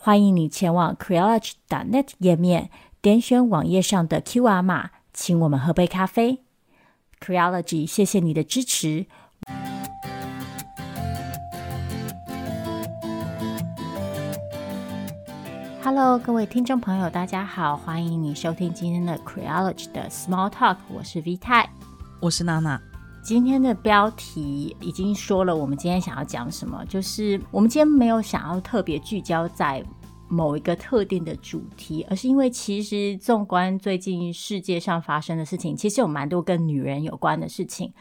欢迎你前往 Creology.net 页面，点选网页上的 QR 码，请我们喝杯咖啡。Creology，谢谢你的支持。Hello，各位听众朋友，大家好，欢迎你收听今天的 Creology 的 Small Talk，我是 V 太，我是娜娜。今天的标题已经说了，我们今天想要讲什么，就是我们今天没有想要特别聚焦在某一个特定的主题，而是因为其实纵观最近世界上发生的事情，其实有蛮多跟女人有关的事情，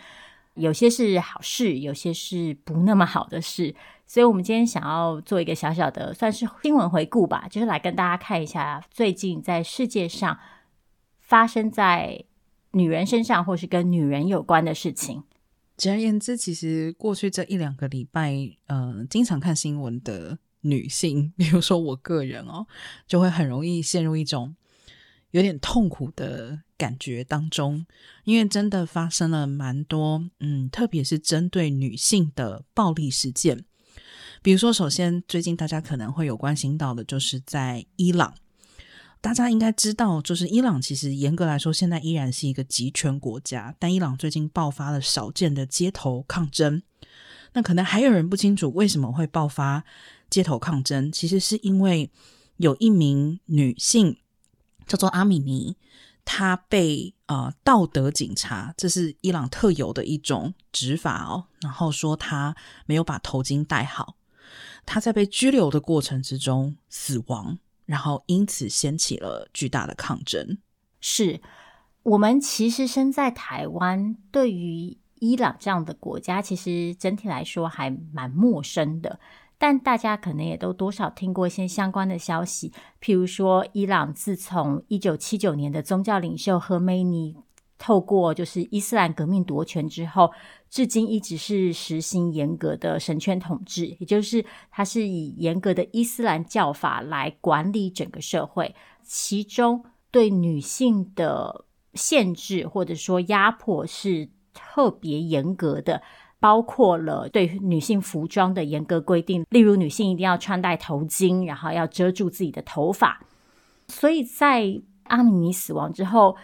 有些是好事，有些是不那么好的事，所以我们今天想要做一个小小的算是新闻回顾吧，就是来跟大家看一下最近在世界上发生在。女人身上，或是跟女人有关的事情。简而言之，其实过去这一两个礼拜，呃，经常看新闻的女性，比如说我个人哦，就会很容易陷入一种有点痛苦的感觉当中，因为真的发生了蛮多，嗯，特别是针对女性的暴力事件。比如说，首先最近大家可能会有关心到的，就是在伊朗。大家应该知道，就是伊朗其实严格来说，现在依然是一个集权国家。但伊朗最近爆发了少见的街头抗争。那可能还有人不清楚为什么会爆发街头抗争，其实是因为有一名女性叫做阿米尼，她被呃道德警察，这是伊朗特有的一种执法哦，然后说她没有把头巾戴好，她在被拘留的过程之中死亡。然后因此掀起了巨大的抗争。是我们其实身在台湾，对于伊朗这样的国家，其实整体来说还蛮陌生的。但大家可能也都多少听过一些相关的消息，譬如说，伊朗自从一九七九年的宗教领袖何梅尼透过就是伊斯兰革命夺权之后，至今一直是实行严格的神权统治，也就是它是以严格的伊斯兰教法来管理整个社会，其中对女性的限制或者说压迫是特别严格的，包括了对女性服装的严格规定，例如女性一定要穿戴头巾，然后要遮住自己的头发。所以在阿米尼死亡之后，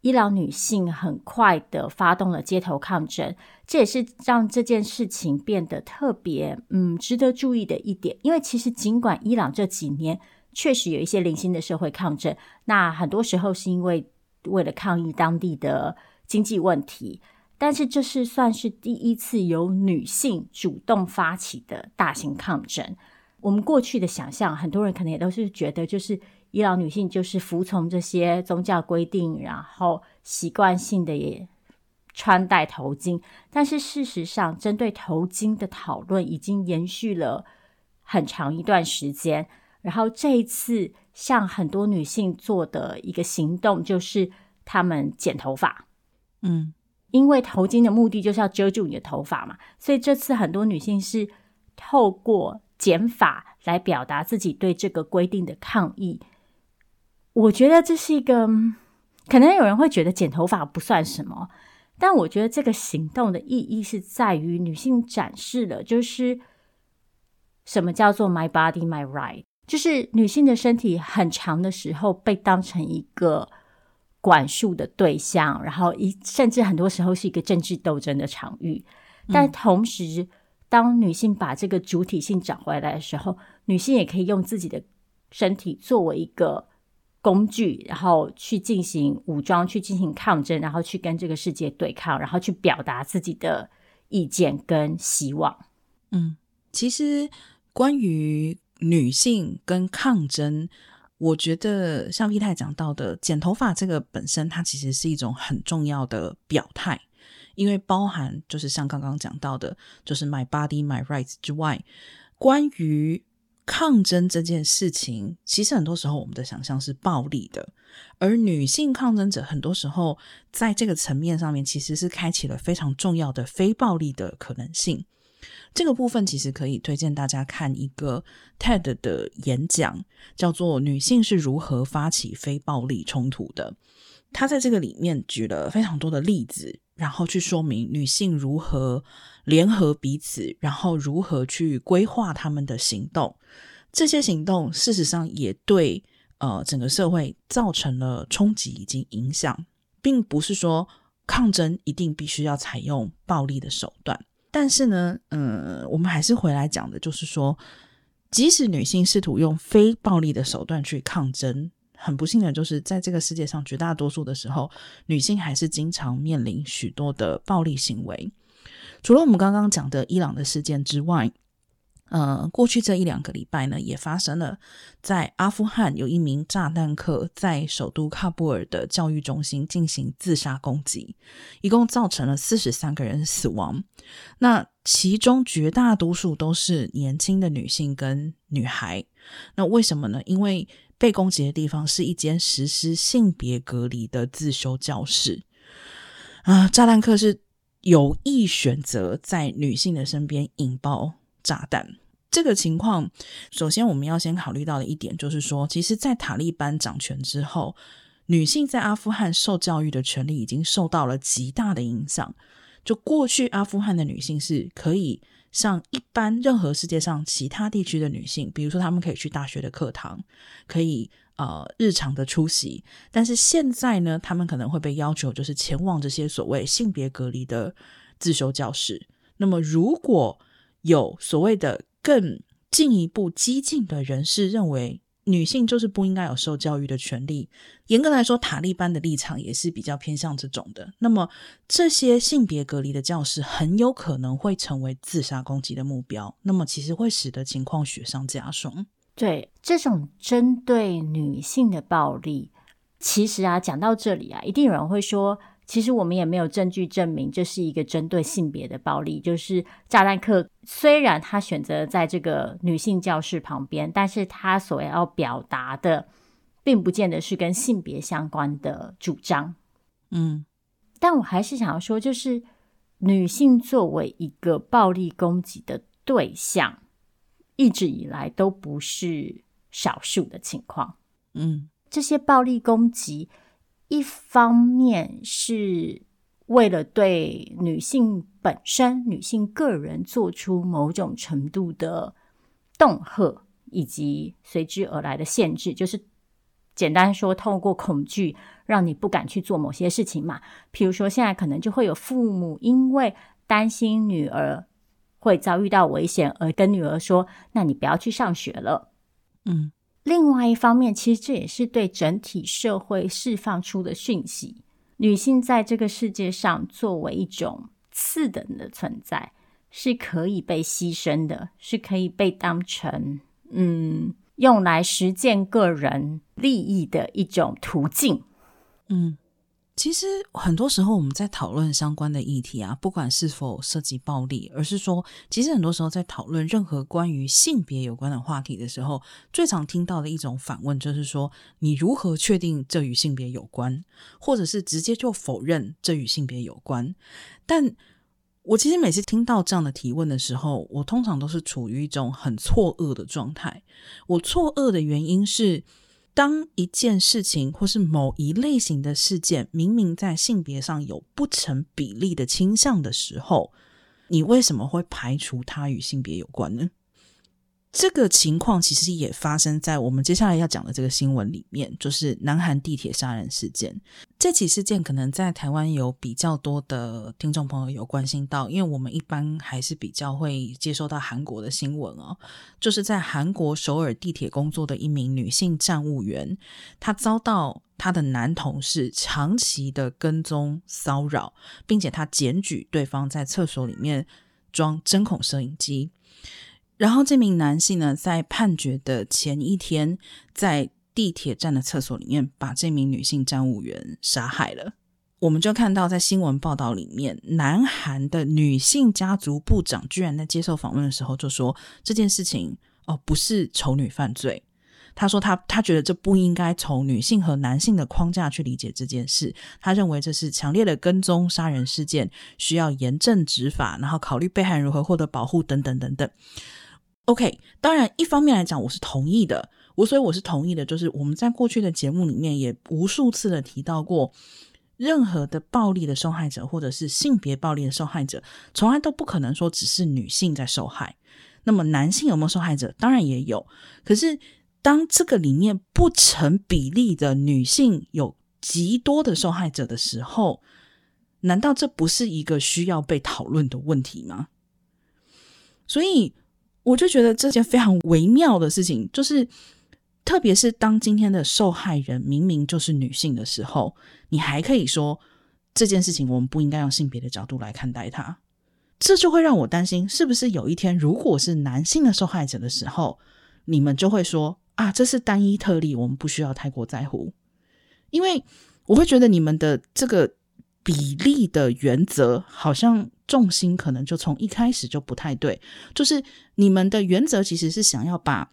伊朗女性很快的发动了街头抗争，这也是让这件事情变得特别嗯值得注意的一点。因为其实尽管伊朗这几年确实有一些零星的社会抗争，那很多时候是因为为了抗议当地的经济问题，但是这是算是第一次由女性主动发起的大型抗争。我们过去的想象，很多人可能也都是觉得就是。伊朗女性就是服从这些宗教规定，然后习惯性的也穿戴头巾。但是事实上，针对头巾的讨论已经延续了很长一段时间。然后这一次，向很多女性做的一个行动，就是她们剪头发。嗯，因为头巾的目的就是要遮住你的头发嘛，所以这次很多女性是透过剪发来表达自己对这个规定的抗议。我觉得这是一个，可能有人会觉得剪头发不算什么，但我觉得这个行动的意义是在于女性展示了，就是什么叫做 “my body, my right”，就是女性的身体很长的时候被当成一个管束的对象，然后一甚至很多时候是一个政治斗争的场域。但同时，当女性把这个主体性找回来的时候，女性也可以用自己的身体作为一个。工具，然后去进行武装，去进行抗争，然后去跟这个世界对抗，然后去表达自己的意见跟希望。嗯，其实关于女性跟抗争，我觉得像 V 太讲到的，剪头发这个本身，它其实是一种很重要的表态，因为包含就是像刚刚讲到的，就是 My body, my rights 之外，关于抗争这件事情，其实很多时候我们的想象是暴力的，而女性抗争者很多时候在这个层面上面，其实是开启了非常重要的非暴力的可能性。这个部分其实可以推荐大家看一个 TED 的演讲，叫做《女性是如何发起非暴力冲突的》。他在这个里面举了非常多的例子，然后去说明女性如何联合彼此，然后如何去规划他们的行动。这些行动事实上也对呃整个社会造成了冲击以及影响，并不是说抗争一定必须要采用暴力的手段。但是呢，嗯，我们还是回来讲的，就是说，即使女性试图用非暴力的手段去抗争。很不幸的就是，在这个世界上绝大多数的时候，女性还是经常面临许多的暴力行为。除了我们刚刚讲的伊朗的事件之外，呃，过去这一两个礼拜呢，也发生了在阿富汗有一名炸弹客在首都喀布尔的教育中心进行自杀攻击，一共造成了四十三个人死亡。那其中绝大多数都是年轻的女性跟女孩。那为什么呢？因为被攻击的地方是一间实施性别隔离的自修教室啊！炸弹客是有意选择在女性的身边引爆炸弹。这个情况，首先我们要先考虑到的一点就是说，其实，在塔利班掌权之后，女性在阿富汗受教育的权利已经受到了极大的影响。就过去，阿富汗的女性是可以。像一般任何世界上其他地区的女性，比如说她们可以去大学的课堂，可以呃日常的出席，但是现在呢，她们可能会被要求就是前往这些所谓性别隔离的自修教室。那么如果有所谓的更进一步激进的人士认为，女性就是不应该有受教育的权利。严格来说，塔利班的立场也是比较偏向这种的。那么，这些性别隔离的教师很有可能会成为自杀攻击的目标。那么，其实会使得情况雪上加霜。对，这种针对女性的暴力，其实啊，讲到这里啊，一定有人会说。其实我们也没有证据证明这是一个针对性别的暴力。就是炸弹客虽然他选择在这个女性教室旁边，但是他所要表达的，并不见得是跟性别相关的主张。嗯，但我还是想要说，就是女性作为一个暴力攻击的对象，一直以来都不是少数的情况。嗯，这些暴力攻击。一方面是为了对女性本身、女性个人做出某种程度的恫吓，以及随之而来的限制，就是简单说，透过恐惧让你不敢去做某些事情嘛。譬如说，现在可能就会有父母因为担心女儿会遭遇到危险，而跟女儿说：“那你不要去上学了。”嗯。另外一方面，其实这也是对整体社会释放出的讯息：女性在这个世界上作为一种次等的存在，是可以被牺牲的，是可以被当成嗯用来实践个人利益的一种途径。嗯。其实很多时候我们在讨论相关的议题啊，不管是否涉及暴力，而是说，其实很多时候在讨论任何关于性别有关的话题的时候，最常听到的一种反问就是说：你如何确定这与性别有关？或者是直接就否认这与性别有关？但我其实每次听到这样的提问的时候，我通常都是处于一种很错愕的状态。我错愕的原因是，当一件事情或是某一类型的事件明明在性别上有不成比例的倾向的时候，你为什么会排除它与性别有关呢？这个情况其实也发生在我们接下来要讲的这个新闻里面，就是南韩地铁杀人事件。这起事件可能在台湾有比较多的听众朋友有关心到，因为我们一般还是比较会接收到韩国的新闻哦。就是在韩国首尔地铁工作的一名女性站务员，她遭到她的男同事长期的跟踪骚扰，并且她检举对方在厕所里面装针孔摄影机。然后这名男性呢，在判决的前一天，在地铁站的厕所里面把这名女性站务员杀害了。我们就看到在新闻报道里面，南韩的女性家族部长居然在接受访问的时候就说，这件事情哦，不是丑女犯罪。他说他他觉得这不应该从女性和男性的框架去理解这件事。他认为这是强烈的跟踪杀人事件，需要严正执法，然后考虑被害人如何获得保护等等等等。OK，当然一方面来讲，我是同意的。我所以我是同意的，就是我们在过去的节目里面也无数次的提到过，任何的暴力的受害者或者是性别暴力的受害者，从来都不可能说只是女性在受害。那么男性有没有受害者？当然也有。可是当这个里面不成比例的女性有极多的受害者的时候，难道这不是一个需要被讨论的问题吗？所以我就觉得这件非常微妙的事情，就是。特别是当今天的受害人明明就是女性的时候，你还可以说这件事情我们不应该用性别的角度来看待它，这就会让我担心，是不是有一天如果是男性的受害者的时候，你们就会说啊，这是单一特例，我们不需要太过在乎，因为我会觉得你们的这个比例的原则好像重心可能就从一开始就不太对，就是你们的原则其实是想要把。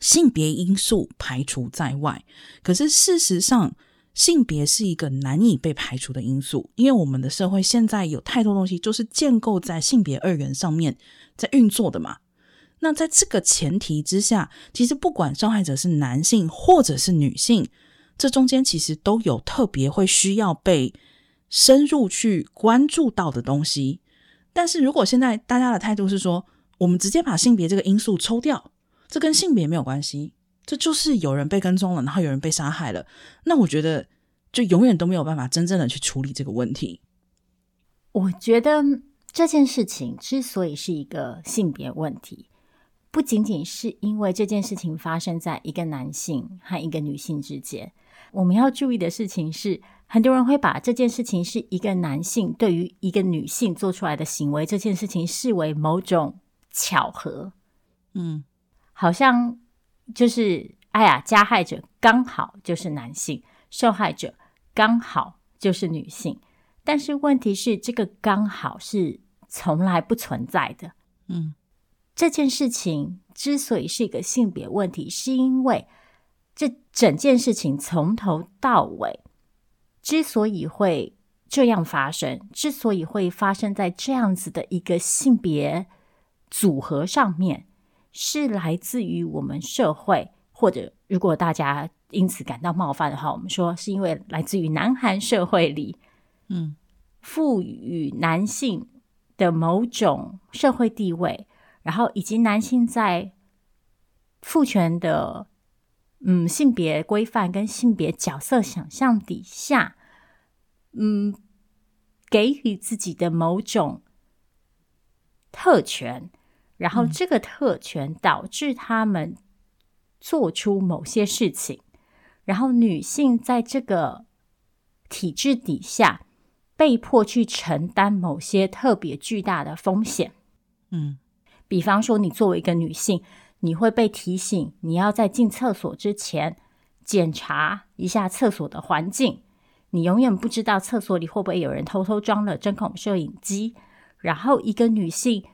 性别因素排除在外，可是事实上，性别是一个难以被排除的因素，因为我们的社会现在有太多东西就是建构在性别二元上面在运作的嘛。那在这个前提之下，其实不管受害者是男性或者是女性，这中间其实都有特别会需要被深入去关注到的东西。但是如果现在大家的态度是说，我们直接把性别这个因素抽掉。这跟性别没有关系，这就是有人被跟踪了，然后有人被杀害了。那我觉得就永远都没有办法真正的去处理这个问题。我觉得这件事情之所以是一个性别问题，不仅仅是因为这件事情发生在一个男性和一个女性之间。我们要注意的事情是，很多人会把这件事情是一个男性对于一个女性做出来的行为，这件事情视为某种巧合。嗯。好像就是，哎呀，加害者刚好就是男性，受害者刚好就是女性。但是问题是，这个刚好是从来不存在的。嗯，这件事情之所以是一个性别问题，是因为这整件事情从头到尾之所以会这样发生，之所以会发生在这样子的一个性别组合上面。是来自于我们社会，或者如果大家因此感到冒犯的话，我们说是因为来自于南韩社会里，嗯，赋予男性的某种社会地位，然后以及男性在父权的嗯性别规范跟性别角色想象底下，嗯，给予自己的某种特权。然后，这个特权导致他们做出某些事情，嗯、然后女性在这个体制底下被迫去承担某些特别巨大的风险。嗯，比方说，你作为一个女性，你会被提醒你要在进厕所之前检查一下厕所的环境。你永远不知道厕所里会不会有人偷偷装了针孔摄影机。然后，一个女性，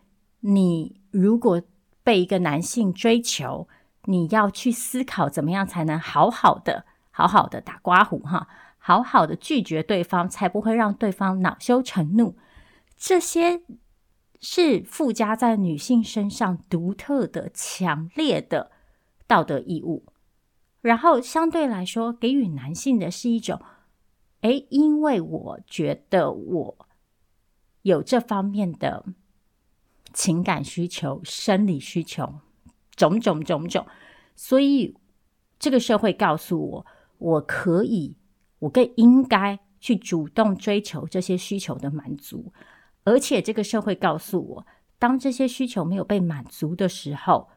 你。如果被一个男性追求，你要去思考怎么样才能好好的、好好的打刮胡哈，好好的拒绝对方，才不会让对方恼羞成怒。这些是附加在女性身上独特的、强烈的道德义务，然后相对来说给予男性的是一种，诶，因为我觉得我有这方面的。情感需求、生理需求，种种种种，所以这个社会告诉我，我可以，我更应该去主动追求这些需求的满足。而且这个社会告诉我，当这些需求没有被满足的时候，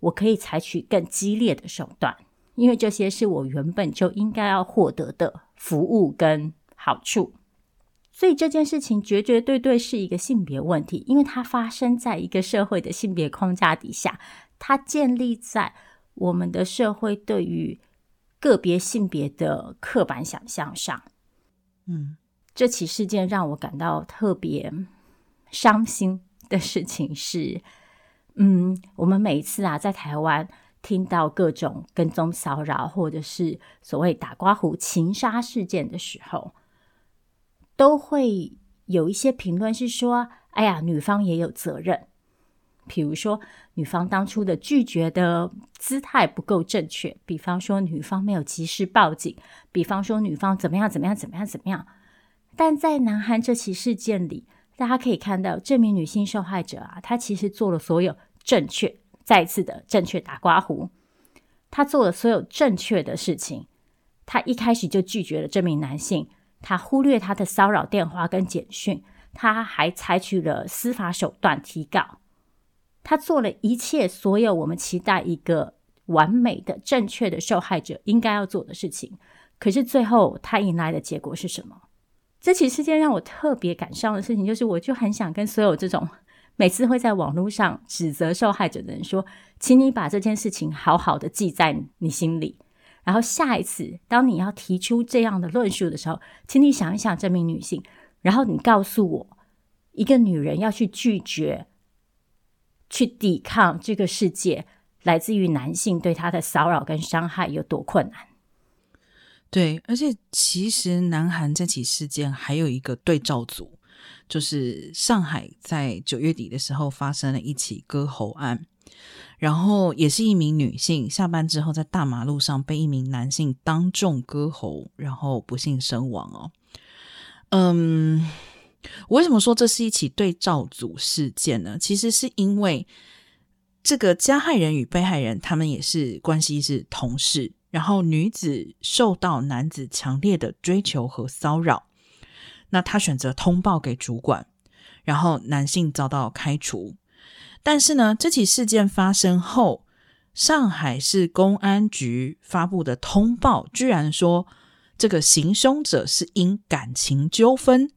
我可以采取更激烈的手段，因为这些是我原本就应该要获得的服务跟好处。所以这件事情绝绝对对是一个性别问题，因为它发生在一个社会的性别框架底下，它建立在我们的社会对于个别性别的刻板想象上。嗯，这起事件让我感到特别伤心的事情是，嗯，我们每一次啊，在台湾听到各种跟踪骚扰或者是所谓打刮胡情杀事件的时候，都会有一些评论是说：“哎呀，女方也有责任。”比如说，女方当初的拒绝的姿态不够正确；比方说，女方没有及时报警；比方说，女方怎么样怎么样怎么样怎么样。但在南韩这起事件里，大家可以看到，这名女性受害者啊，她其实做了所有正确，再次的正确打刮胡，她做了所有正确的事情。她一开始就拒绝了这名男性，她忽略他的骚扰电话跟简讯，她还采取了司法手段提告。他做了一切所有我们期待一个完美的、正确的受害者应该要做的事情，可是最后他迎来的结果是什么？这起事件让我特别感伤的事情，就是我就很想跟所有这种每次会在网络上指责受害者的人说，请你把这件事情好好的记在你心里，然后下一次当你要提出这样的论述的时候，请你想一想这名女性，然后你告诉我，一个女人要去拒绝。去抵抗这个世界来自于男性对她的骚扰跟伤害有多困难？对，而且其实南韩这起事件还有一个对照组，就是上海在九月底的时候发生了一起割喉案，然后也是一名女性下班之后在大马路上被一名男性当众割喉，然后不幸身亡哦。嗯。我为什么说这是一起对照组事件呢？其实是因为这个加害人与被害人他们也是关系是同事，然后女子受到男子强烈的追求和骚扰，那她选择通报给主管，然后男性遭到开除。但是呢，这起事件发生后，上海市公安局发布的通报居然说，这个行凶者是因感情纠纷。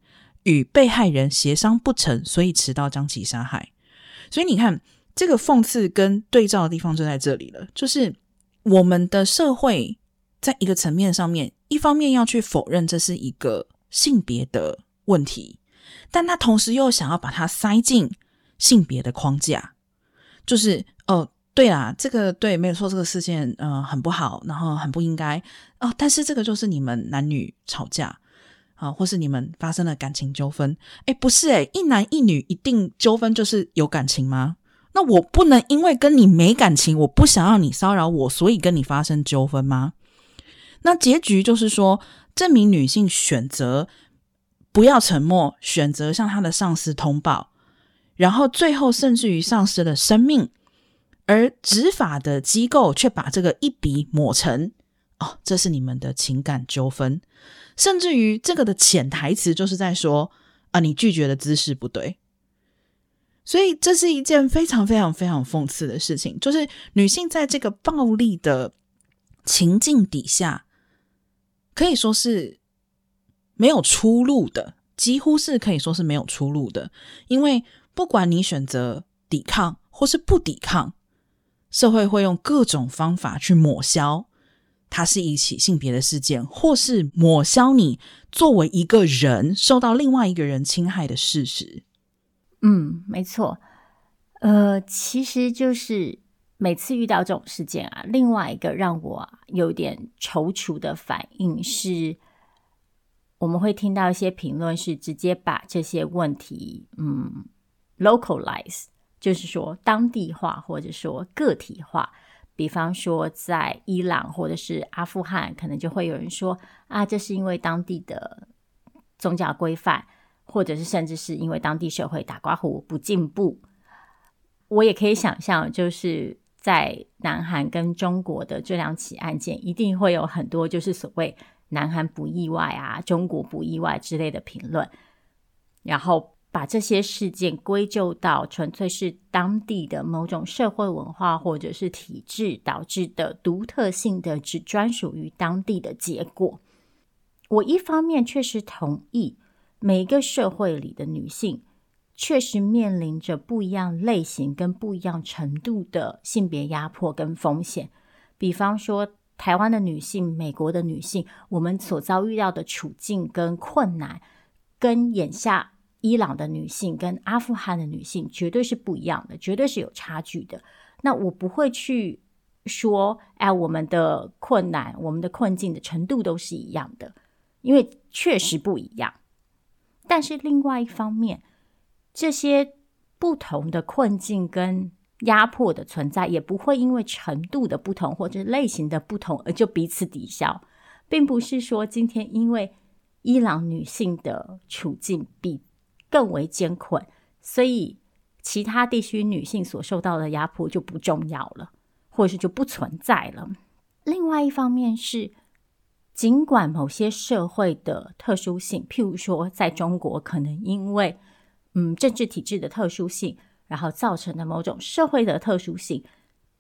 与被害人协商不成，所以持刀将其杀害。所以你看，这个讽刺跟对照的地方就在这里了。就是我们的社会在一个层面上面，一方面要去否认这是一个性别的问题，但他同时又想要把它塞进性别的框架。就是哦，对啦，这个对，没有错，这个事件呃很不好，然后很不应该哦。但是这个就是你们男女吵架。啊，或是你们发生了感情纠纷？哎，不是哎，一男一女一定纠纷就是有感情吗？那我不能因为跟你没感情，我不想要你骚扰我，所以跟你发生纠纷吗？那结局就是说，这名女性选择不要沉默，选择向她的上司通报，然后最后甚至于丧失了生命，而执法的机构却把这个一笔抹成哦，这是你们的情感纠纷。甚至于这个的潜台词就是在说啊，你拒绝的姿势不对，所以这是一件非常非常非常讽刺的事情，就是女性在这个暴力的情境底下，可以说是没有出路的，几乎是可以说是没有出路的，因为不管你选择抵抗或是不抵抗，社会会用各种方法去抹消。它是一起性别的事件，或是抹消你作为一个人受到另外一个人侵害的事实。嗯，没错。呃，其实就是每次遇到这种事件啊，另外一个让我有点踌躇的反应是，我们会听到一些评论是直接把这些问题嗯 localize，就是说当地化或者说个体化。比方说，在伊朗或者是阿富汗，可能就会有人说啊，这是因为当地的宗教规范，或者是甚至是因为当地社会打刮胡不进步。我也可以想象，就是在南韩跟中国的这两起案件，一定会有很多就是所谓“南韩不意外啊，中国不意外”之类的评论，然后。把这些事件归咎到纯粹是当地的某种社会文化或者是体制导致的独特性的只专属于当地的结果。我一方面确实同意，每一个社会里的女性确实面临着不一样类型跟不一样程度的性别压迫跟风险。比方说，台湾的女性、美国的女性，我们所遭遇到的处境跟困难，跟眼下。伊朗的女性跟阿富汗的女性绝对是不一样的，绝对是有差距的。那我不会去说，哎，我们的困难、我们的困境的程度都是一样的，因为确实不一样。但是另外一方面，这些不同的困境跟压迫的存在，也不会因为程度的不同或者类型的不同而就彼此抵消，并不是说今天因为伊朗女性的处境比更为艰困，所以其他地区女性所受到的压迫就不重要了，或是就不存在了。另外一方面是，尽管某些社会的特殊性，譬如说在中国，可能因为嗯政治体制的特殊性，然后造成的某种社会的特殊性，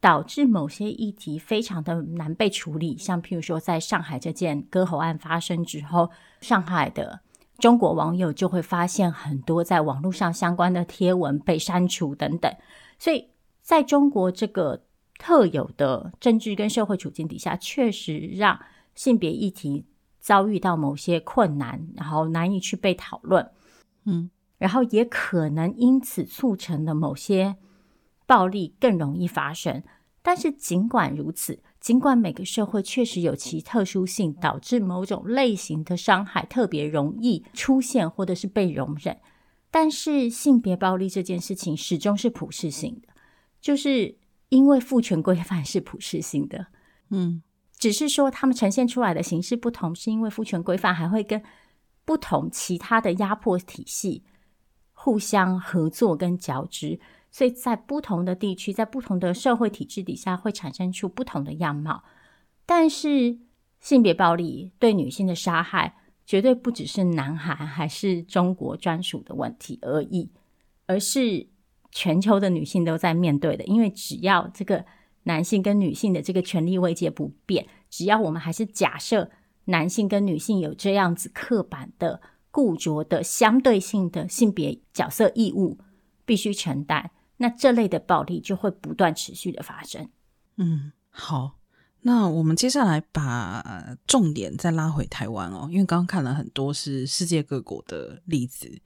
导致某些议题非常的难被处理。像譬如说，在上海这件割喉案发生之后，上海的中国网友就会发现很多在网络上相关的贴文被删除等等。所以，在中国这个特有的政治跟社会处境底下，确实让性别议题遭遇到某些困难，然后难以去被讨论。嗯。然后也可能因此促成了某些暴力更容易发生，但是尽管如此，尽管每个社会确实有其特殊性，导致某种类型的伤害特别容易出现或者是被容忍，但是性别暴力这件事情始终是普世性的，就是因为父权规范是普世性的，嗯，只是说他们呈现出来的形式不同，是因为父权规范还会跟不同其他的压迫体系。互相合作跟交织，所以在不同的地区，在不同的社会体制底下，会产生出不同的样貌。但是，性别暴力对女性的杀害，绝对不只是南韩还是中国专属的问题而已，而是全球的女性都在面对的。因为只要这个男性跟女性的这个权利位阶不变，只要我们还是假设男性跟女性有这样子刻板的。固着的相对性的性别角色义务必须承担，那这类的暴力就会不断持续的发生。嗯，好，那我们接下来把重点再拉回台湾哦，因为刚刚看了很多是世界各国的例子。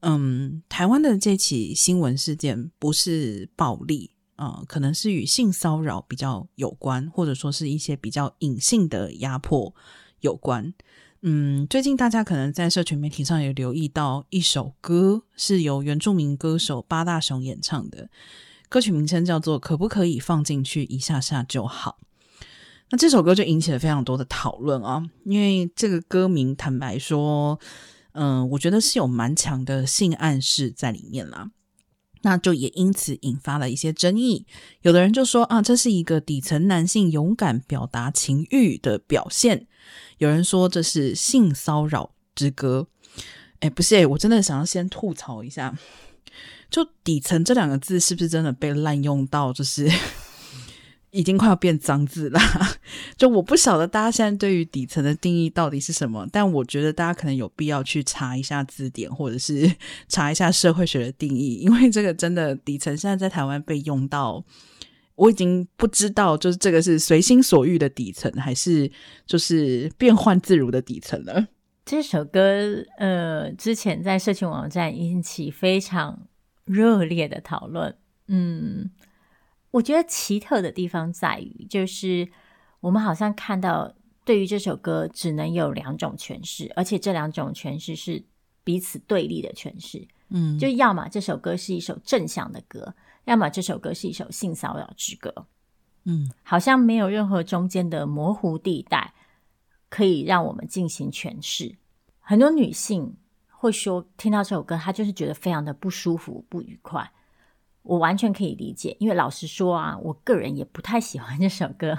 嗯，台湾的这起新闻事件不是暴力，呃，可能是与性骚扰比较有关，或者说是一些比较隐性的压迫有关。嗯，最近大家可能在社群媒体上有留意到一首歌，是由原住民歌手八大雄演唱的，歌曲名称叫做《可不可以放进去一下下就好》。那这首歌就引起了非常多的讨论啊，因为这个歌名坦白说，嗯、我觉得是有蛮强的性暗示在里面啦。那就也因此引发了一些争议，有的人就说啊，这是一个底层男性勇敢表达情欲的表现。有人说这是性骚扰之歌，哎，不是，我真的想要先吐槽一下，就底层这两个字是不是真的被滥用到，就是已经快要变脏字了？就我不晓得大家现在对于底层的定义到底是什么，但我觉得大家可能有必要去查一下字典，或者是查一下社会学的定义，因为这个真的底层现在在台湾被用到。我已经不知道，就是这个是随心所欲的底层，还是就是变换自如的底层了。这首歌，呃，之前在社群网站引起非常热烈的讨论。嗯，我觉得奇特的地方在于，就是我们好像看到，对于这首歌只能有两种诠释，而且这两种诠释是彼此对立的诠释。嗯，就要么这首歌是一首正向的歌。要么这首歌是一首性骚扰之歌，嗯，好像没有任何中间的模糊地带可以让我们进行诠释。很多女性会说，听到这首歌，她就是觉得非常的不舒服、不愉快。我完全可以理解，因为老实说啊，我个人也不太喜欢这首歌，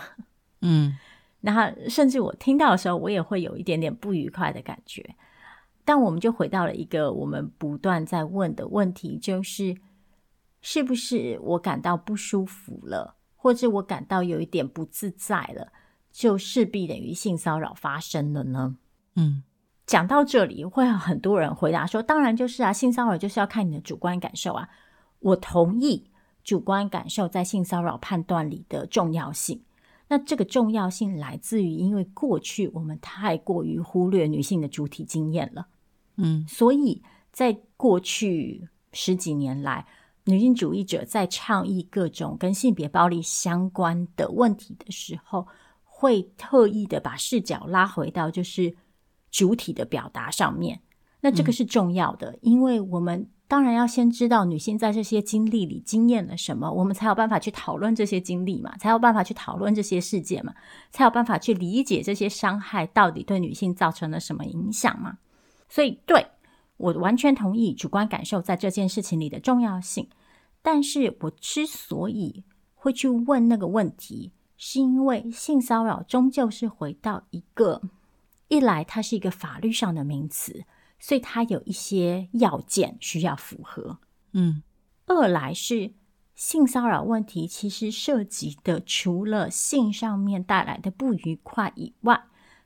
嗯，然后甚至我听到的时候，我也会有一点点不愉快的感觉。但我们就回到了一个我们不断在问的问题，就是。是不是我感到不舒服了，或者我感到有一点不自在了，就势必等于性骚扰发生了呢？嗯，讲到这里，会有很多人回答说：“当然就是啊，性骚扰就是要看你的主观感受啊。”我同意主观感受在性骚扰判断里的重要性。那这个重要性来自于，因为过去我们太过于忽略女性的主体经验了。嗯，所以在过去十几年来，女性主义者在倡议各种跟性别暴力相关的问题的时候，会特意的把视角拉回到就是主体的表达上面。那这个是重要的，嗯、因为我们当然要先知道女性在这些经历里经验了什么，我们才有办法去讨论这些经历嘛，才有办法去讨论这些事件嘛，才有办法去理解这些伤害到底对女性造成了什么影响嘛。所以，对。我完全同意主观感受在这件事情里的重要性，但是我之所以会去问那个问题，是因为性骚扰终究是回到一个，一来它是一个法律上的名词，所以它有一些要件需要符合，嗯，二来是性骚扰问题其实涉及的除了性上面带来的不愉快以外，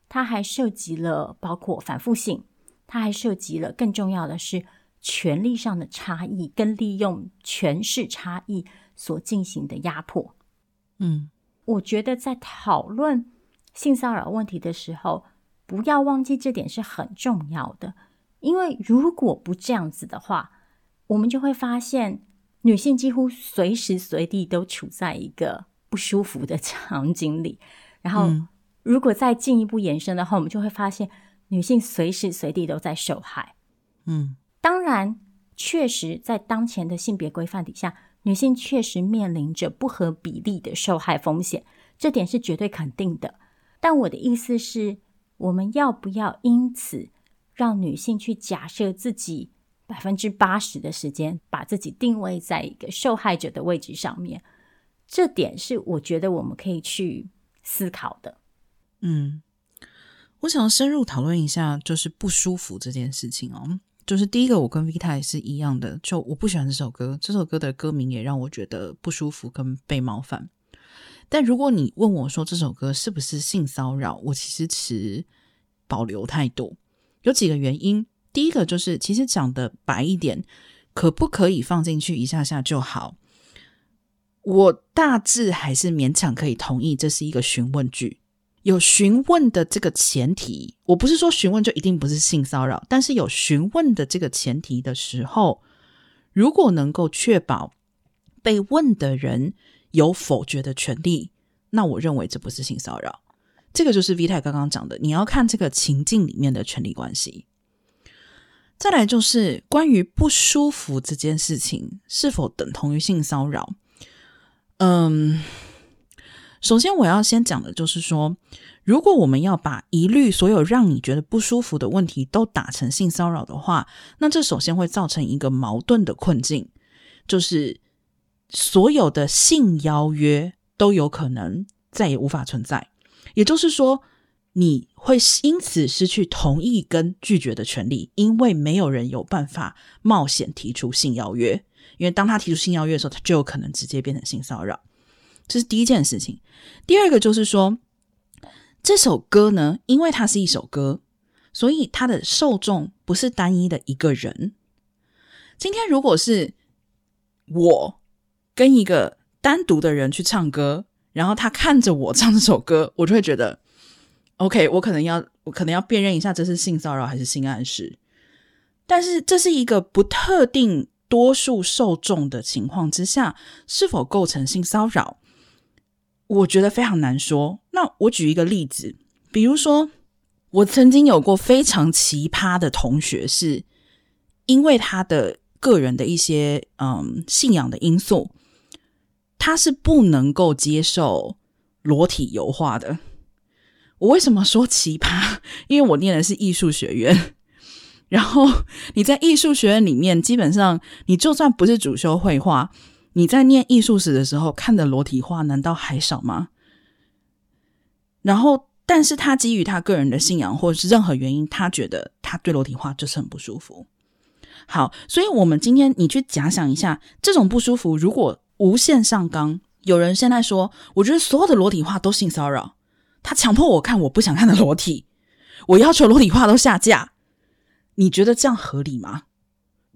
它还涉及了包括反复性。它还涉及了更重要的是权力上的差异，跟利用权势差异所进行的压迫。嗯，我觉得在讨论性骚扰问题的时候，不要忘记这点是很重要的。因为如果不这样子的话，我们就会发现女性几乎随时随地都处在一个不舒服的 场景里。然后，如果再进一步延伸的话，我们就会发现。女性随时随地都在受害，嗯，当然，确实在当前的性别规范底下，女性确实面临着不合比例的受害风险，这点是绝对肯定的。但我的意思是，我们要不要因此让女性去假设自己百分之八十的时间把自己定位在一个受害者的位置上面？这点是我觉得我们可以去思考的，嗯。我想要深入讨论一下，就是不舒服这件事情哦。就是第一个，我跟 Vita 是一样的，就我不喜欢这首歌，这首歌的歌名也让我觉得不舒服跟被冒犯。但如果你问我说这首歌是不是性骚扰，我其实持保留态度。有几个原因，第一个就是其实讲的白一点，可不可以放进去一下下就好？我大致还是勉强可以同意，这是一个询问句。有询问的这个前提，我不是说询问就一定不是性骚扰，但是有询问的这个前提的时候，如果能够确保被问的人有否决的权利，那我认为这不是性骚扰。这个就是 Vita 刚刚讲的，你要看这个情境里面的权利关系。再来就是关于不舒服这件事情是否等同于性骚扰，嗯。首先，我要先讲的就是说，如果我们要把一律所有让你觉得不舒服的问题都打成性骚扰的话，那这首先会造成一个矛盾的困境，就是所有的性邀约都有可能再也无法存在。也就是说，你会因此失去同意跟拒绝的权利，因为没有人有办法冒险提出性邀约，因为当他提出性邀约的时候，他就有可能直接变成性骚扰。这是第一件事情。第二个就是说，这首歌呢，因为它是一首歌，所以它的受众不是单一的一个人。今天如果是我跟一个单独的人去唱歌，然后他看着我唱这首歌，我就会觉得，OK，我可能要我可能要辨认一下这是性骚扰还是性暗示。但是这是一个不特定多数受众的情况之下，是否构成性骚扰？我觉得非常难说。那我举一个例子，比如说，我曾经有过非常奇葩的同学，是因为他的个人的一些嗯信仰的因素，他是不能够接受裸体油画的。我为什么说奇葩？因为我念的是艺术学院，然后你在艺术学院里面，基本上你就算不是主修绘画。你在念艺术史的时候看的裸体画难道还少吗？然后，但是他基于他个人的信仰或者是任何原因，他觉得他对裸体画就是很不舒服。好，所以我们今天你去假想一下，这种不舒服如果无限上纲，有人现在说，我觉得所有的裸体画都性骚扰，他强迫我看我不想看的裸体，我要求裸体画都下架，你觉得这样合理吗？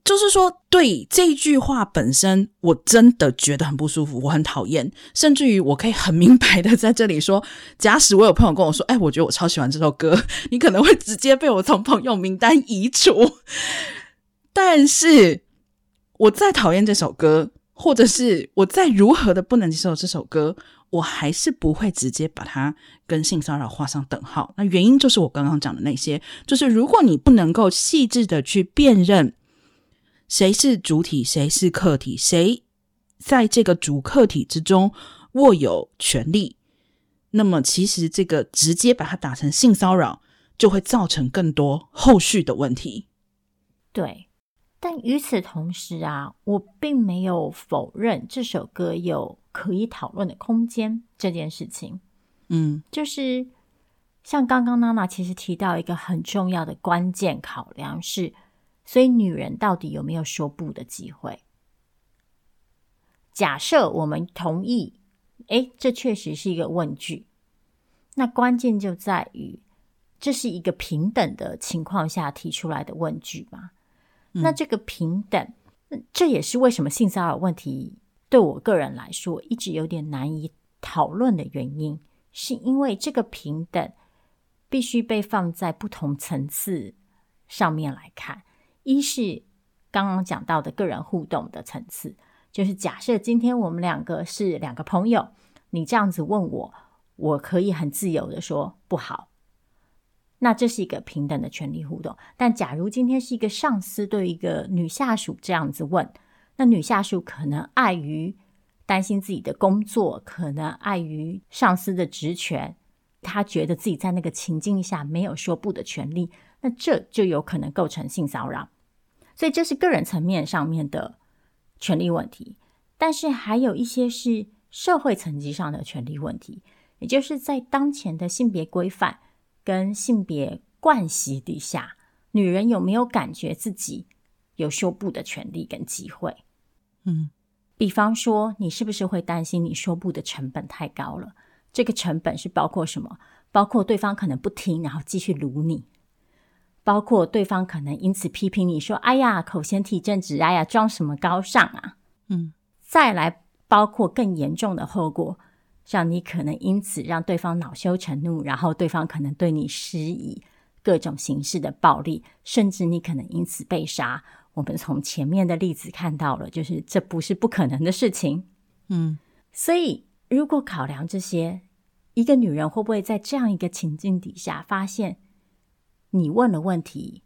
就是说，对这句话本身，我真的觉得很不舒服，我很讨厌，甚至于我可以很明白的在这里说，假使我有朋友跟我说，哎，我觉得我超喜欢这首歌，你可能会直接被我从朋友名单移除。但是我再讨厌这首歌，或者是我再如何的不能接受这首歌，我还是不会直接把它跟性骚扰画上等号。那原因就是我刚刚讲的那些，就是如果你不能够细致的去辨认谁是主体，谁是客体，谁在这个主客体之中握有权利，那么其实这个直接把它打成性骚扰，就会造成更多后续的问题。对，但与此同时啊，我并没有否认这首歌有可以讨论的空间这件事情。嗯，就是像刚刚娜娜其实提到一个很重要的关键考量是，所以女人到底有没有说不的机会？假设我们同意，诶，这确实是一个问句，那关键就在于。这是一个平等的情况下提出来的问句嘛？嗯、那这个平等，这也是为什么性骚扰问题对我个人来说一直有点难以讨论的原因，是因为这个平等必须被放在不同层次上面来看。一是刚刚讲到的个人互动的层次，就是假设今天我们两个是两个朋友，你这样子问我，我可以很自由的说不好。那这是一个平等的权利互动，但假如今天是一个上司对一个女下属这样子问，那女下属可能碍于担心自己的工作，可能碍于上司的职权，她觉得自己在那个情境下没有说不的权利，那这就有可能构成性骚扰。所以这是个人层面上面的权利问题，但是还有一些是社会层级上的权利问题，也就是在当前的性别规范。跟性别惯习底下，女人有没有感觉自己有说不的权利跟机会？嗯，比方说，你是不是会担心你说不的成本太高了？这个成本是包括什么？包括对方可能不听，然后继续辱你；包括对方可能因此批评你说：“哎呀，口嫌体正直，哎呀，装什么高尚啊？”嗯，再来包括更严重的后果。像你可能因此让对方恼羞成怒，然后对方可能对你施以各种形式的暴力，甚至你可能因此被杀。我们从前面的例子看到了，就是这不是不可能的事情。嗯，所以如果考量这些，一个女人会不会在这样一个情境底下发现你问了问题，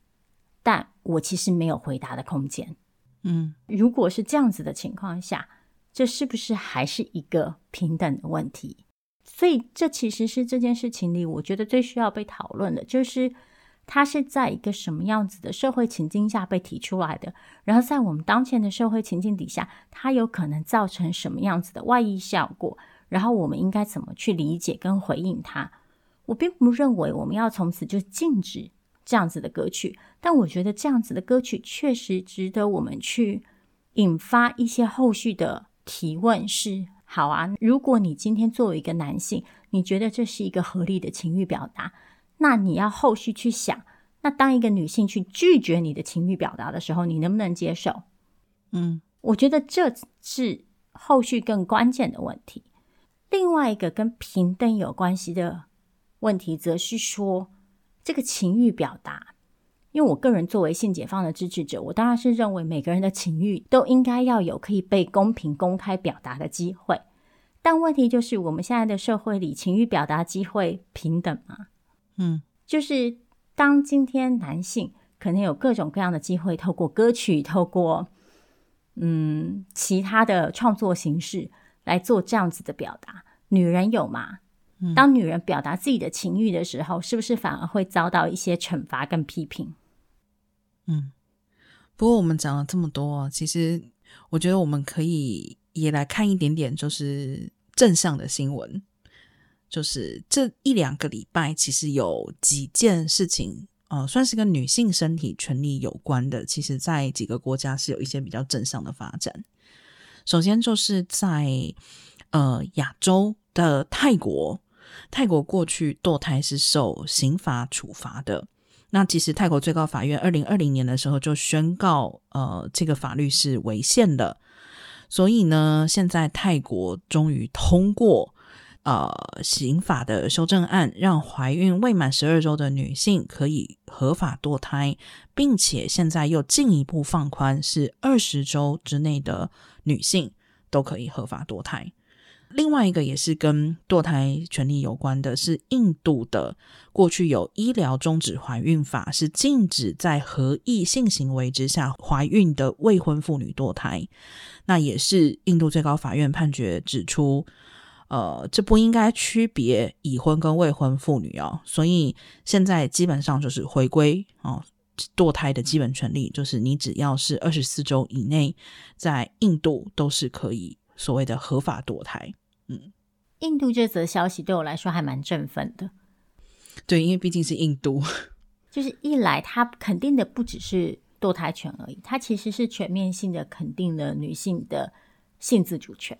但我其实没有回答的空间？嗯，如果是这样子的情况下。这是不是还是一个平等的问题？所以，这其实是这件事情里，我觉得最需要被讨论的，就是它是在一个什么样子的社会情境下被提出来的，然后在我们当前的社会情境底下，它有可能造成什么样子的外溢效果，然后我们应该怎么去理解跟回应它。我并不认为我们要从此就禁止这样子的歌曲，但我觉得这样子的歌曲确实值得我们去引发一些后续的。提问是好啊，如果你今天作为一个男性，你觉得这是一个合理的情欲表达，那你要后续去想，那当一个女性去拒绝你的情欲表达的时候，你能不能接受？嗯，我觉得这是后续更关键的问题。另外一个跟平等有关系的问题，则是说这个情欲表达。因为我个人作为性解放的支持者，我当然是认为每个人的情欲都应该要有可以被公平公开表达的机会。但问题就是，我们现在的社会里，情欲表达机会平等吗？嗯，就是当今天男性可能有各种各样的机会，透过歌曲，透过嗯其他的创作形式来做这样子的表达，女人有吗？嗯，当女人表达自己的情欲的时候，是不是反而会遭到一些惩罚跟批评？嗯，不过我们讲了这么多，其实我觉得我们可以也来看一点点，就是正向的新闻。就是这一两个礼拜，其实有几件事情，呃，算是跟女性身体权利有关的。其实，在几个国家是有一些比较正向的发展。首先，就是在呃亚洲的泰国，泰国过去堕胎是受刑罚处罚的。那其实泰国最高法院二零二零年的时候就宣告，呃，这个法律是违宪的。所以呢，现在泰国终于通过呃刑法的修正案，让怀孕未满十二周的女性可以合法堕胎，并且现在又进一步放宽，是二十周之内的女性都可以合法堕胎。另外一个也是跟堕胎权利有关的，是印度的过去有医疗终止怀孕法，是禁止在合意性行为之下怀孕的未婚妇女堕胎。那也是印度最高法院判决指出，呃，这不应该区别已婚跟未婚妇女哦。所以现在基本上就是回归哦，堕胎的基本权利，就是你只要是二十四周以内，在印度都是可以所谓的合法堕胎。嗯，印度这则消息对我来说还蛮振奋的。对，因为毕竟是印度，就是一来它肯定的不只是堕胎权而已，它其实是全面性的肯定了女性的性自主权。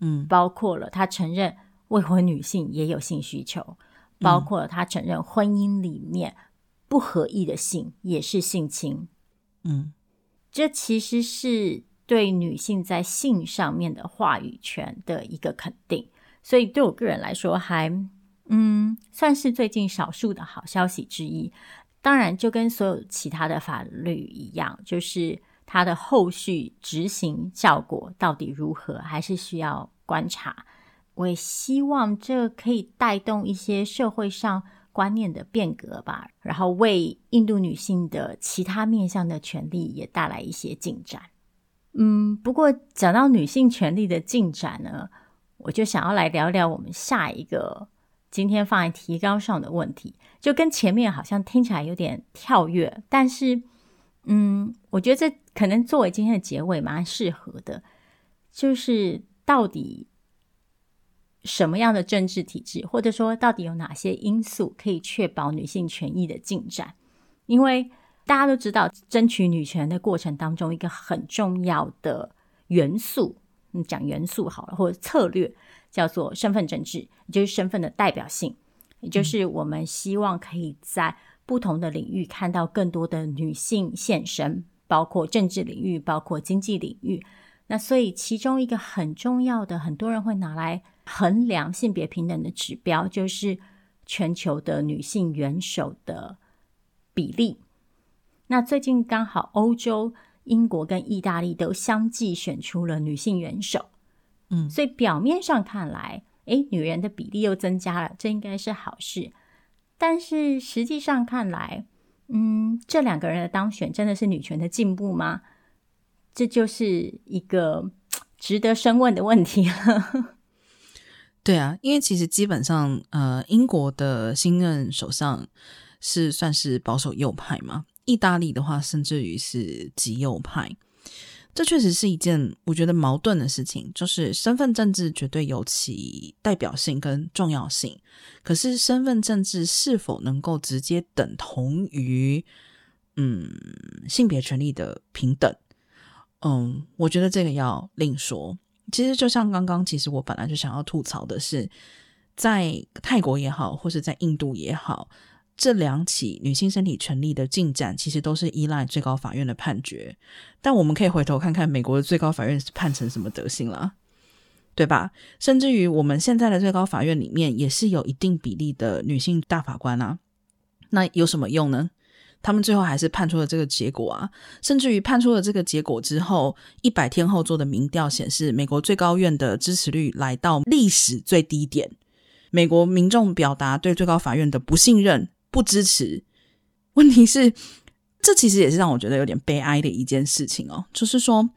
嗯，包括了他承认未婚女性也有性需求，包括了他承认婚姻里面不合意的性也是性侵。嗯，这其实是。对女性在性上面的话语权的一个肯定，所以对我个人来说还，嗯算是最近少数的好消息之一。当然，就跟所有其他的法律一样，就是它的后续执行效果到底如何，还是需要观察。我也希望这可以带动一些社会上观念的变革吧，然后为印度女性的其他面向的权利也带来一些进展。嗯，不过讲到女性权利的进展呢，我就想要来聊聊我们下一个今天放在提纲上的问题，就跟前面好像听起来有点跳跃，但是，嗯，我觉得这可能作为今天的结尾蛮适合的，就是到底什么样的政治体制，或者说到底有哪些因素可以确保女性权益的进展，因为。大家都知道，争取女权的过程当中，一个很重要的元素，你讲元素好了，或者策略，叫做身份政治，也就是身份的代表性，也就是我们希望可以在不同的领域看到更多的女性现身，包括政治领域，包括经济领域。那所以，其中一个很重要的，很多人会拿来衡量性别平等的指标，就是全球的女性元首的比例。那最近刚好欧洲、英国跟意大利都相继选出了女性元首，嗯，所以表面上看来，诶，女人的比例又增加了，这应该是好事。但是实际上看来，嗯，这两个人的当选真的是女权的进步吗？这就是一个 值得深问的问题了。对啊，因为其实基本上，呃，英国的新任首相是算是保守右派嘛。意大利的话，甚至于是极右派，这确实是一件我觉得矛盾的事情。就是身份政治绝对有其代表性跟重要性，可是身份政治是否能够直接等同于嗯性别权利的平等？嗯，我觉得这个要另说。其实就像刚刚，其实我本来就想要吐槽的是，在泰国也好，或是在印度也好。这两起女性身体权利的进展，其实都是依赖最高法院的判决。但我们可以回头看看美国的最高法院是判成什么德性了，对吧？甚至于我们现在的最高法院里面，也是有一定比例的女性大法官啊。那有什么用呢？他们最后还是判出了这个结果啊。甚至于判出了这个结果之后，一百天后做的民调显示，美国最高院的支持率来到历史最低点。美国民众表达对最高法院的不信任。不支持，问题是，这其实也是让我觉得有点悲哀的一件事情哦。就是说，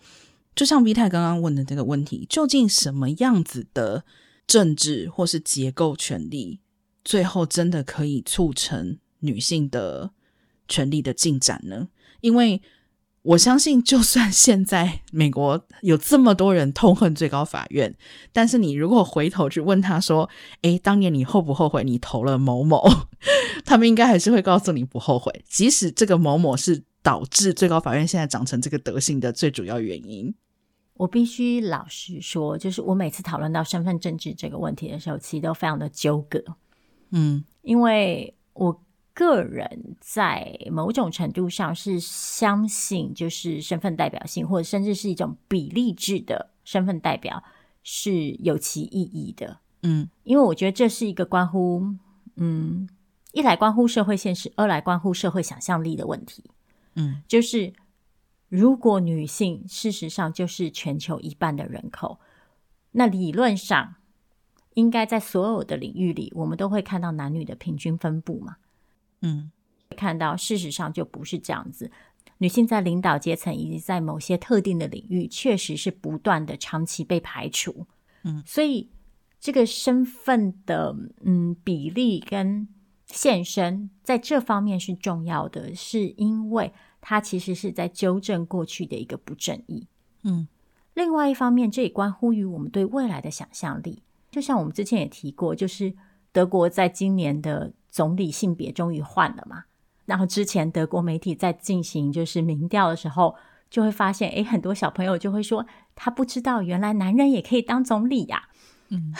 就像 V 太刚刚问的这个问题，究竟什么样子的政治或是结构权利，最后真的可以促成女性的权利的进展呢？因为我相信，就算现在美国有这么多人痛恨最高法院，但是你如果回头去问他说：“诶，当年你后不后悔你投了某某？” 他们应该还是会告诉你不后悔，即使这个某某是导致最高法院现在长成这个德性的最主要原因。我必须老实说，就是我每次讨论到身份政治这个问题的时候，其实都非常的纠葛。嗯，因为我。个人在某种程度上是相信，就是身份代表性，或者甚至是一种比例制的身份代表是有其意义的。嗯，因为我觉得这是一个关乎，嗯，一来关乎社会现实，二来关乎社会想象力的问题。嗯，就是如果女性事实上就是全球一半的人口，那理论上应该在所有的领域里，我们都会看到男女的平均分布嘛。嗯，看到事实上就不是这样子，女性在领导阶层以及在某些特定的领域，确实是不断的长期被排除。嗯，所以这个身份的嗯比例跟现身在这方面是重要的，是因为它其实是在纠正过去的一个不正义。嗯，另外一方面，这也关乎于我们对未来的想象力。就像我们之前也提过，就是德国在今年的总理性别终于换了嘛。然后之前德国媒体在进行就是民调的时候，就会发现，诶，很多小朋友就会说，他不知道原来男人也可以当总理呀。嗯。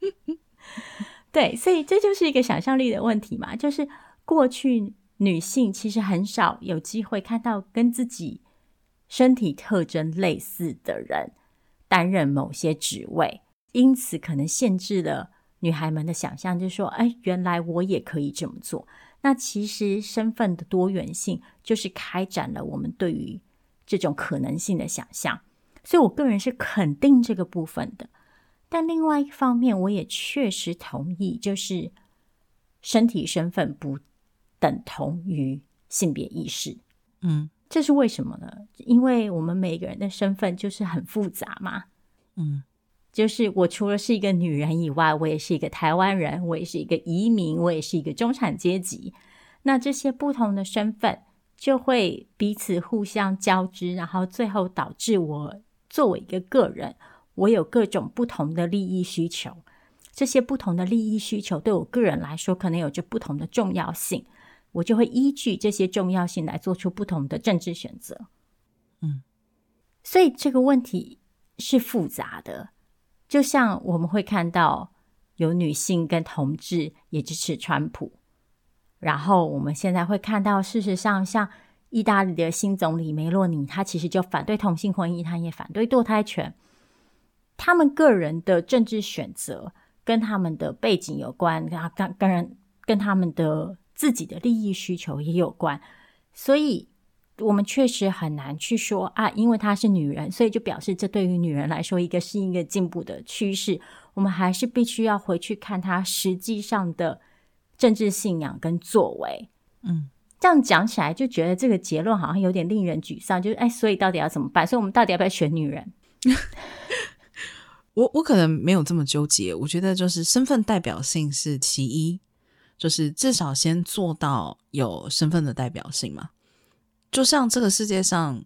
对，所以这就是一个想象力的问题嘛。就是过去女性其实很少有机会看到跟自己身体特征类似的人担任某些职位，因此可能限制了女孩们的想象，就是说，哎，原来我也可以这么做。那其实身份的多元性就是开展了我们对于这种可能性的想象。所以我个人是肯定这个部分的。但另外一方面，我也确实同意，就是身体身份不等同于性别意识。嗯，这是为什么呢？因为我们每个人的身份就是很复杂嘛。嗯，就是我除了是一个女人以外，我也是一个台湾人，我也是一个移民，我也是一个中产阶级。那这些不同的身份就会彼此互相交织，然后最后导致我作为一个个人。我有各种不同的利益需求，这些不同的利益需求对我个人来说可能有着不同的重要性，我就会依据这些重要性来做出不同的政治选择。嗯，所以这个问题是复杂的，就像我们会看到有女性跟同志也支持川普，然后我们现在会看到，事实上像意大利的新总理梅洛尼，他其实就反对同性婚姻，他也反对堕胎权。他们个人的政治选择跟他们的背景有关，跟跟跟人跟他们的自己的利益需求也有关，所以我们确实很难去说啊，因为她是女人，所以就表示这对于女人来说一个是一个进步的趋势。我们还是必须要回去看她实际上的政治信仰跟作为。嗯，这样讲起来就觉得这个结论好像有点令人沮丧，就是哎，所以到底要怎么办？所以我们到底要不要选女人？我我可能没有这么纠结，我觉得就是身份代表性是其一，就是至少先做到有身份的代表性嘛。就像这个世界上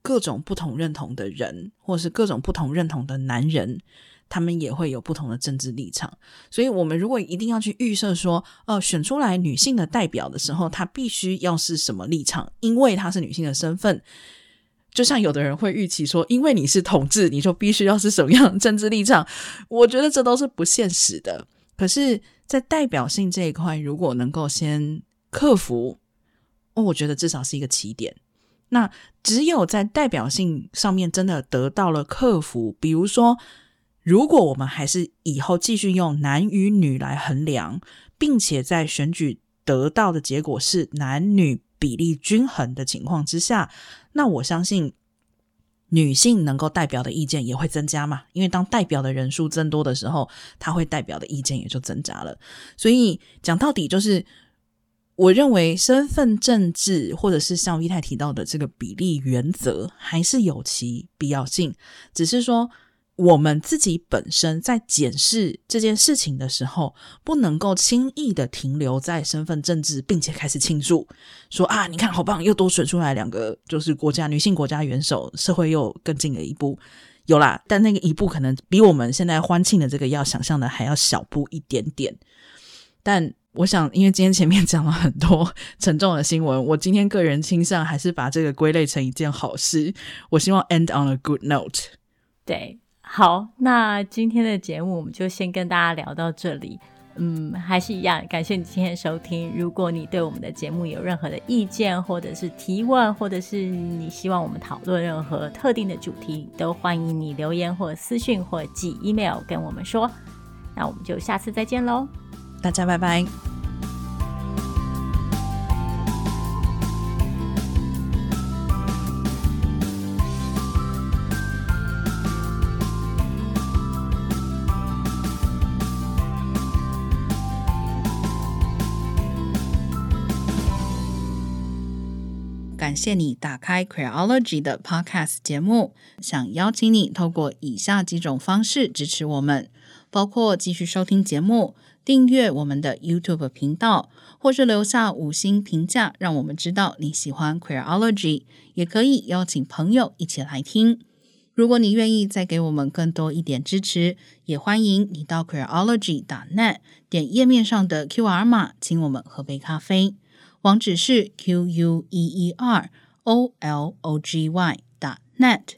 各种不同认同的人，或是各种不同认同的男人，他们也会有不同的政治立场。所以，我们如果一定要去预设说，呃，选出来女性的代表的时候，她必须要是什么立场，因为她是女性的身份。就像有的人会预期说，因为你是同志，你就必须要是什么样的政治立场？我觉得这都是不现实的。可是，在代表性这一块，如果能够先克服，哦，我觉得至少是一个起点。那只有在代表性上面真的得到了克服，比如说，如果我们还是以后继续用男与女来衡量，并且在选举得到的结果是男女比例均衡的情况之下。那我相信，女性能够代表的意见也会增加嘛，因为当代表的人数增多的时候，她会代表的意见也就增加了。所以讲到底，就是我认为身份政治，或者是像 V 太提到的这个比例原则，还是有其必要性，只是说。我们自己本身在检视这件事情的时候，不能够轻易的停留在身份政治，并且开始庆祝，说啊，你看好棒，又多选出来两个，就是国家女性国家元首，社会又更进了一步。有啦，但那个一步可能比我们现在欢庆的这个要想象的还要小步一点点。但我想，因为今天前面 讲了很多沉重的新闻，我今天个人倾向还是把这个归类成一件好事。我希望 end on a good note。对。好，那今天的节目我们就先跟大家聊到这里。嗯，还是一样，感谢你今天的收听。如果你对我们的节目有任何的意见，或者是提问，或者是你希望我们讨论任何特定的主题，都欢迎你留言或私讯或寄 email 跟我们说。那我们就下次再见喽，大家拜拜。感谢你打开 Queerology 的 Podcast 节目，想邀请你透过以下几种方式支持我们，包括继续收听节目、订阅我们的 YouTube 频道，或是留下五星评价，让我们知道你喜欢 Queerology，也可以邀请朋友一起来听。如果你愿意再给我们更多一点支持，也欢迎你到 Queerology.net 点页面上的 QR 码，请我们喝杯咖啡。网址是 q u e e r o l o g y 打 net。